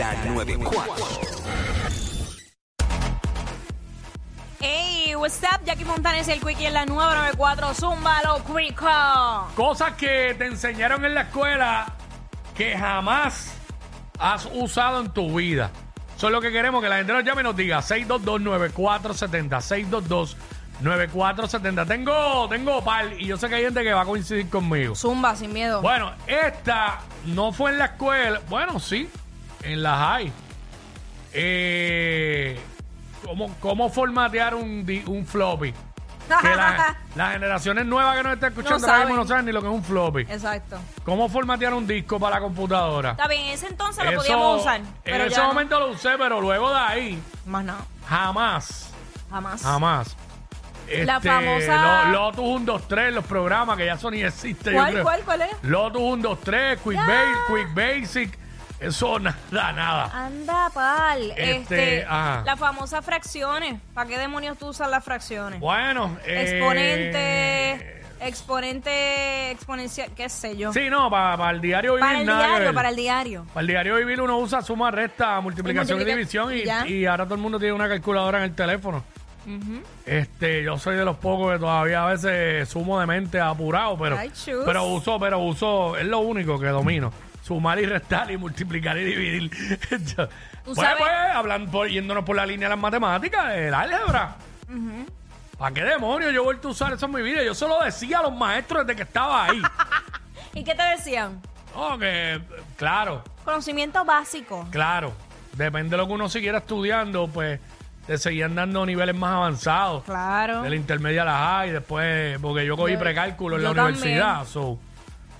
la 94. Hey, what's up? Jackie Montanes el Quickie en la 994 Zumba lo Quico. Cosas que te enseñaron en la escuela que jamás has usado en tu vida. Eso es lo que queremos, que la gente nos llame y nos diga 622-9470, 622-9470. Tengo, tengo par y yo sé que hay gente que va a coincidir conmigo. Zumba, sin miedo. Bueno, esta no fue en la escuela. Bueno, sí, en la high. Eh, ¿cómo, ¿Cómo formatear un, di- un floppy? Que la- las generaciones nuevas que nos están escuchando ahora mismo no saben ni lo que es un floppy. Exacto. ¿Cómo formatear un disco para la computadora? Está bien, en ese entonces lo podíamos usar. en Pero ese ya no. momento lo usé, pero luego de ahí, Más no, jamás, jamás. jamás. La Este, famosa- lo- Lotus 1, 2, 3, los programas que ya son ni existen. yo ¿Cuál, creo. cuál, cuál es? Lotus 1, 2, 3, Quick. Ba- Quick Basic. Eso nada, nada. Anda, pal. Este, Este, ajá. las famosas fracciones. ¿Para qué demonios tú usas las fracciones? Bueno, eh, Exponente, exponente, exponencial, qué sé yo. Sí, no, para el diario vivir para el nada que diario, ver. para el diario. Para el diario vivir uno usa suma, resta, multiplicación y, multiplica- división y, ya. y ahora todo el mundo tiene una calculadora en el teléfono. Este, yo soy de los pocos que todavía a veces sumo de mente apurado, pero, pero uso, pero uso, es lo único que domino. Sumar y restar y multiplicar y dividir. Tú pues, sabes- pues, hablando por- yéndonos por la línea de las matemáticas, el álgebra. ¿Para qué demonios yo he vuelto a usar eso en mi vida? Yo solo decía a los maestros desde que estaba ahí. ¿Y qué te decían? no, que, claro, Conocimiento básico. Claro, depende de lo que uno siguiera estudiando, pues te seguían dando niveles más avanzados. Claro. De la intermedia a la high, después, porque yo cogí Yo- precálculo en la universidad. so,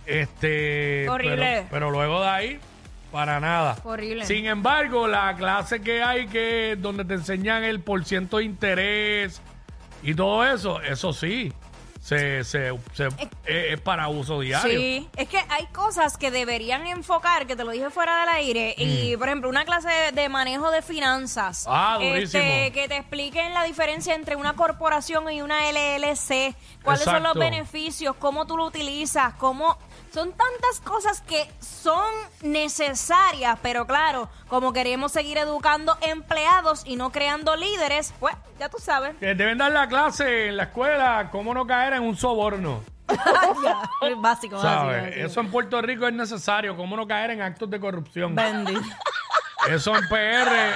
este, Horrible. Pero, pero luego de ahí, para nada. Horrible. Sin embargo, la clase que hay que donde te enseñan el por ciento de interés y todo eso, eso sí, se, se, se- es, es para uso diario. Sí, es que hay cosas que deberían enfocar, que te lo dije fuera del aire, y por ejemplo, una clase de, de manejo de finanzas, Mm. Ah, durísimo. este, que te expliquen la diferencia entre una corporación y una LLC, cuáles son los Exacto. beneficios, cómo tú lo utilizas, cómo... Son tantas cosas que son necesarias, pero claro, como queremos seguir educando empleados y no creando líderes, pues ya tú sabes. Que deben dar la clase en la escuela, cómo no caer en un soborno. Ya, básico, ¿Sabes? básico. Eso en Puerto Rico es necesario, cómo no caer en actos de corrupción. Bendito. Eso en PR.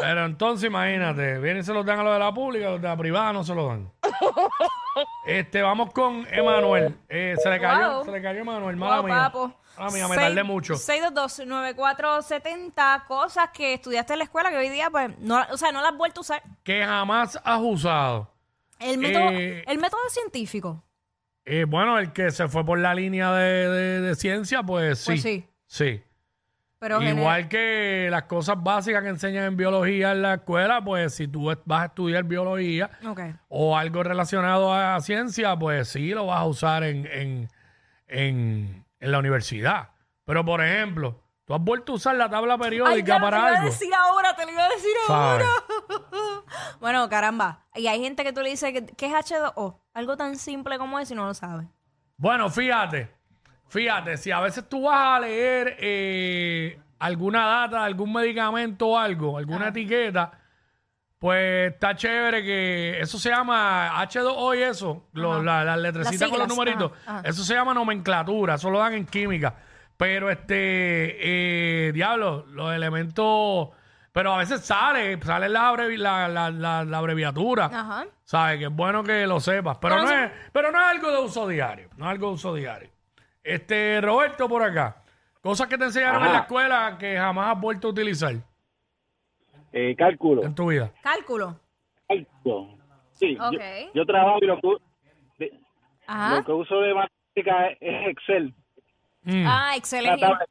Pero entonces imagínate, vienen y se los dan a los de la pública, los de la privada no se los dan. Este, vamos con Emanuel. Eh, se le cayó, Wow. se le cayó Emanuel, mala Wow, mía. papo. Mala mía, me Seis- tardé mucho. 622-9470, cosas que estudiaste en la escuela que hoy día, pues, no, o sea, no las has vuelto a usar. Que jamás has usado. El método, Eh, el método científico. Eh, bueno, el que se fue por la línea de, de- de ciencia, pues sí. Pues sí. Sí. Pero Igual que las cosas básicas que enseñan en biología en la escuela, pues si tú vas a estudiar biología o algo relacionado a ciencia, pues sí lo vas a usar en, en, en, en la universidad. Pero, por ejemplo, tú has vuelto a usar la tabla periódica para te lo iba a algo. decir ahora, te lo iba a decir ¿Sabes? ahora. bueno, caramba. Y hay gente que tú le dices que, que es H2O. Algo tan simple como eso y no lo sabe. Bueno, fíjate, fíjate, si a veces tú vas a leer eh, alguna data, algún medicamento o algo, alguna etiqueta, pues está chévere que eso se llama H2O y eso, lo- la- las letrecitas Las con los siglas, numeritos, ajá, ajá. eso se llama nomenclatura, eso lo dan en química. Pero este, eh, diablo, los elementos, pero a veces sale, sale la, abrevi- la, la, la- la abreviatura. Ajá. ¿Sabes? Que es bueno que lo sepas. Pero, no es, pero no es algo de uso diario. No es algo de uso diario. Este, Roberto, por acá. Cosas que te enseñaron en la escuela que jamás has vuelto a utilizar Eh, cálculo. en tu vida. Cálculo. Cálculo. Sí, yo- Ok. yo, trabajo y lo que, de- Ajá. lo que uso de matemática es, es Excel. Mm. Ah, La excelente. tabla-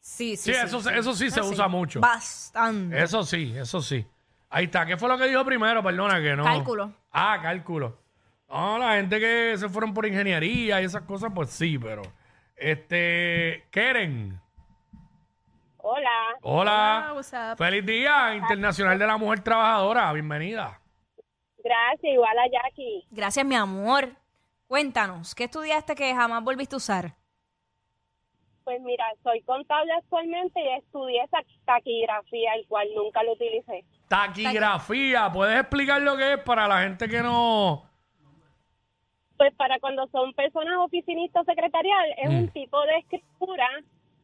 Sí, sí, Sí, eso, se- eso sí se Ah, usa mucho. Bastante. Eso sí, eso sí. Ahí está. ¿Qué fue lo que dijo primero? Perdona que no. Cálculo. Ah, cálculo. No, la gente que se fueron por ingeniería y esas cosas, pues sí, pero. Este. Keren. Hola, Ah, Hola. Feliz Día Internacional de la Mujer Trabajadora. Bienvenida. gracias, igual a Jackie. Gracias, mi amor. Cuéntanos, ¿qué estudiaste que jamás volviste a usar? Pues mira, soy contable actualmente y estudié esa taquigrafía, el cual nunca lo utilicé. Taquigrafía, ¿puedes explicar lo que es para la gente que no... Pues para cuando son personas oficinistas secretarial, es Mm. un tipo de escritura,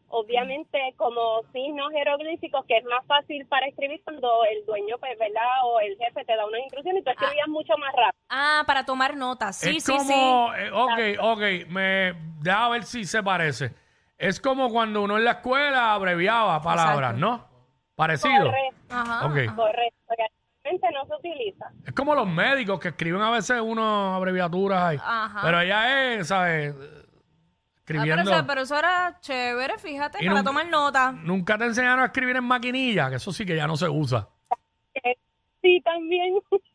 obviamente como signos jeroglíficos, que es más fácil para escribir cuando el dueño, pues, ¿verdad? O el jefe te da una instrucción y tú escribías mucho más rápido. Ah, para tomar notas. Sí, es sí, como... sí. eh, ok, ok, me... Deja ver si se parece. Es como cuando uno en la escuela abreviaba palabras, Exacto. ¿no? Parecido. Correcto, Ajá. Ok. correcto. No se utiliza. Es como los médicos que escriben a veces unas abreviaturas ahí. Ajá. Pero ella es, ¿sabes? Ah, Escribiendo. pero, eso, pero eso era chévere, fíjate, Y para nunca- tomar notas. Nunca te enseñaron a escribir en maquinilla, que eso sí que ya no se usa. Eh, Sí, también.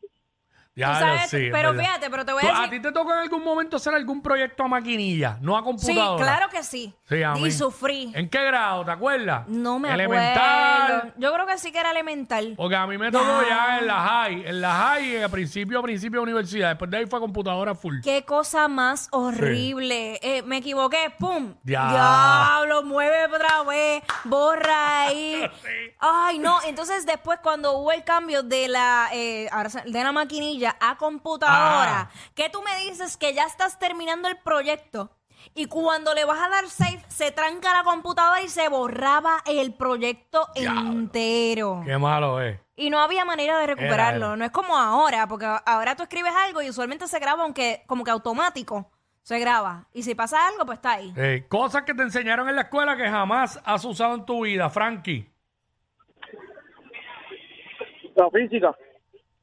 Ya, Tú sabes, sí, pero verdad. fíjate, pero te voy ¿Tú- a ¿A decir. ti te tocó en algún momento hacer algún proyecto a maquinilla, no a Sí, computadora? claro que sí. Sí, a y sufrí. ¿En qué grado? ¿Te acuerdas? No me Elemental. acuerdo. Yo creo que sí que era elemental. Porque a mí me tocó Ya. ya en la high, en la high, el principio, principio de universidad. Después de ahí fue computadora full. Qué cosa más horrible. Eh, me equivoqué, ¡pum! Ya. Diablo, mueve otra vez, borra ahí. Ay, no. Entonces, después, cuando hubo el cambio de la, eh, de la maquinilla a computadora, Ah. que tú me dices que ya estás terminando el proyecto. Y cuando le vas a dar save, se tranca la computadora y se borraba el proyecto Diablo. entero. Qué malo es. Y no había manera de recuperarlo. era. No es como ahora, porque ahora tú escribes algo y usualmente se graba, aunque como que automático se graba. Y si pasa algo, pues está ahí. Eh, cosas que te enseñaron en la escuela que jamás has usado en tu vida, Frankie. La física.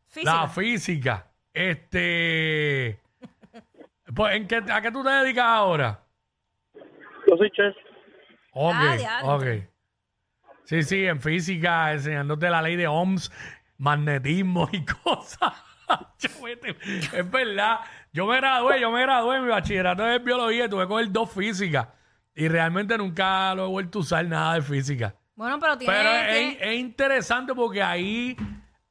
Física. La física. Este. Pues, ¿en qué, ¿A qué tú te dedicas ahora? Yo soy chef. Ok, Ah, ok. Sí, sí, en física, enseñándote la ley de Ohms, magnetismo y cosas. Yo, vete, es verdad. Yo me gradué, yo me gradué en mi bachillerato de biología y tuve que coger dos físicas. Y realmente nunca lo he vuelto a usar nada de física. Bueno, pero tiene... Pero es, es interesante porque ahí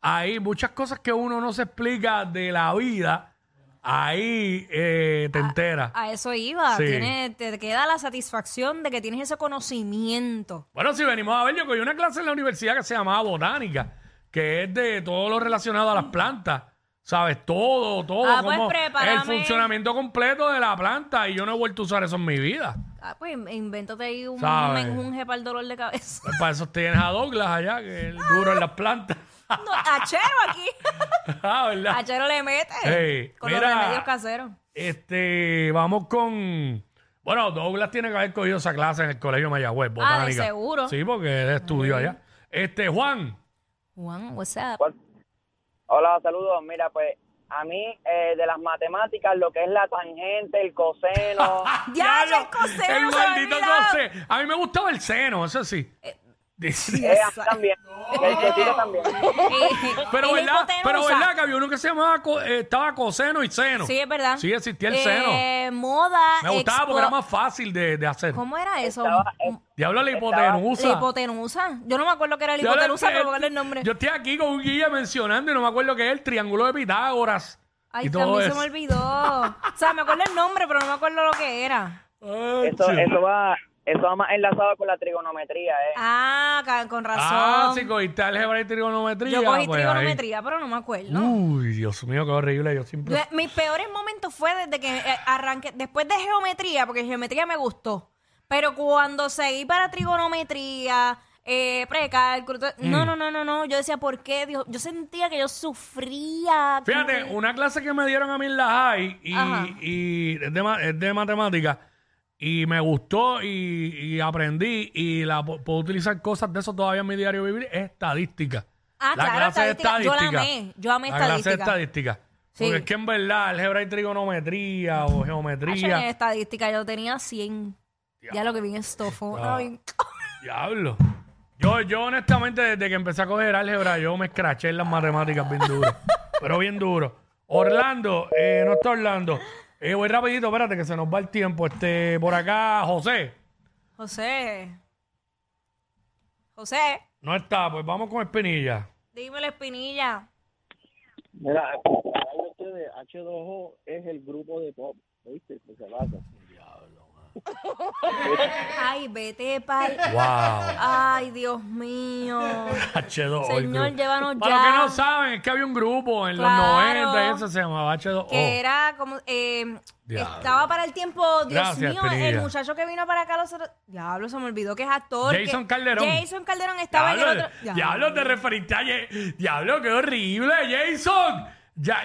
hay muchas cosas que uno no se explica de la vida. Ahí eh, te enteras. A eso iba. Sí. Tiene, te queda la satisfacción de que tienes ese conocimiento. Bueno, si venimos a ver, yo cogí una clase en la universidad que se llamaba botánica, que es de todo lo relacionado a las plantas. ¿Sabes? Todo, todo. Ah, pues el prepárame. funcionamiento completo de la planta. Y yo no he vuelto a usar eso en mi vida. Ah, pues invéntate ahí un menjunje para el dolor de cabeza. Pues para eso tienes a Douglas allá, que es el duro en las plantas. No, achero aquí. ah, ¿verdad? Achero le mete. Con mira. los remedios caseros. Este, vamos con. Bueno, Douglas tiene que haber cogido esa clase en el colegio Mayagüez, botánica. Ah, seguro. Sí, porque él estudió allá. Este, Juan. Juan, what's up? Hola, saludos. Mira, pues a mí eh, de las matemáticas, lo que es la tangente, el coseno, Ya, lo- el coseno, El maldito coseno. A mí me gustaba el seno, eso sí. Eh, también, el también. pero verdad, hipotenusa. pero verdad que había uno que se llamaba, co- eh, estaba coseno y seno. Sí, es verdad. Sí, existía el Eh, seno. Moda. Me gustaba porque era más fácil de, de hacer. ¿Cómo era eso? Estaba- eh, Diablo la La hipotenusa. hipotenusa. Yo no me acuerdo que era la Diablo, hipotenusa, el- pero me acuerdo el nombre. Yo estoy aquí con un guía mencionando y no me acuerdo qué es el triángulo de Pitágoras. Ay, y a mí todo se eso. me olvidó. O sea, me acuerdo el nombre, pero no me acuerdo lo que era. Ay, Eso, chico. eso va, eso va más enlazado con la trigonometría, eh. Ah, ca- con razón. Ah, si cogiste álgebra y trigonometría. Yo cogí pues ahí. trigonometría, pero no me acuerdo. Uy, Dios mío, qué horrible. Yo siempre. Yo- mis peores momentos fue desde que eh, arranqué, después de geometría, porque geometría me gustó. Pero cuando seguí para trigonometría, eh, precálculo, todo- Mm. no, no, no, no, no. Yo decía, ¿por qué? Dios? Yo sentía que yo sufría. Fíjate, que- una clase que me dieron a mí en la high y, Ajá. y es, de, ma- es de matemática y me gustó y, y aprendí y la pu- puedo utilizar cosas de eso todavía en mi diario vivir es estadística. Ah, la claro, clase de estadística. Yo la amé. Yo amé la clase de estadística. estadística. Sí. Porque es que en verdad álgebra y trigonometría o en geometría. estadística yo tenía 100. Ya lo que vi en Diablo. Yo, yo honestamente desde que empecé a coger álgebra yo me escraché en las matemáticas bien duro. pero bien duro. Orlando, eh, no está Orlando. Eh, voy rapidito, espérate que se nos va el tiempo. Este, por acá, José. José. José, No está, pues vamos con Espinilla. dime la espinilla. Mira, ustedes, H2O es el grupo de pop, ¿oíste? Que se basa. Ay, vete pa'l... Wow. Ay, Dios mío. H2O. Señor, grupo. llévanos Para ya. los que no saben, es que había un grupo en Claro. los 90 y eso se llamaba H2O. Que era como... eh, Diablo. estaba para el tiempo... Dios Gracias, mío, el muchacho que vino para acá los otros... Diablo, se me olvidó que es actor. Jason que- Calderón. Jason Calderón estaba en el Diablo, otro... diablo, te referiste a Ye- Diablo, qué horrible, Jason. Ya,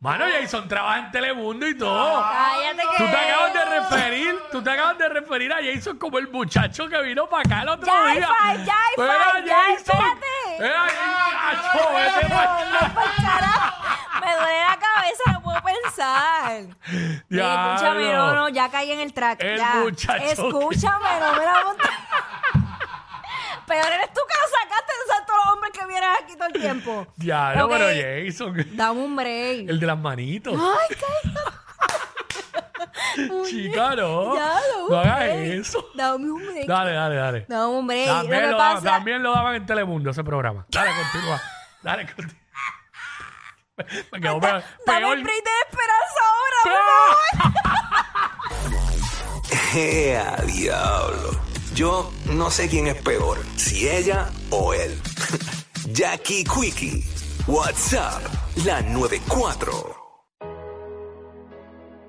mano, Jason trabaja en Telemundo y todo. Cállate que... Tú te acabas de referir, tú te acabas de referir a Jason como el muchacho que vino para acá el otro Ya día. fa- ya fa- ya, Jason. espérate. Era Jason, vete pa' No, no, pa'l carajo. Me duele la cabeza, no puedo pensar. Diablo. escúchame, no, no, ya caí en el track. El ya. muchacho. Escúchame, no me la montes. Peor eres tú que lo sacaste de todos aquí todo el tiempo. Diablo, Ok. pero Jason, Dame un break. el de las manitos. Ay, cállate. Chica, no. Ya, dame un no hagas break. eso. Dame un break. Dale, dale, dale. Dame un break. Lo También que lo, pasa... también lo daban en Telemundo ese programa. Dale, continúa. Dale, continúa. Me quedó peor. Dame peor. el break de esperanza ahora, por favor. ¡Ea, diablo! Yo no sé quién es peor, si ella o él. Jackie Quickie, WhatsApp, la 94.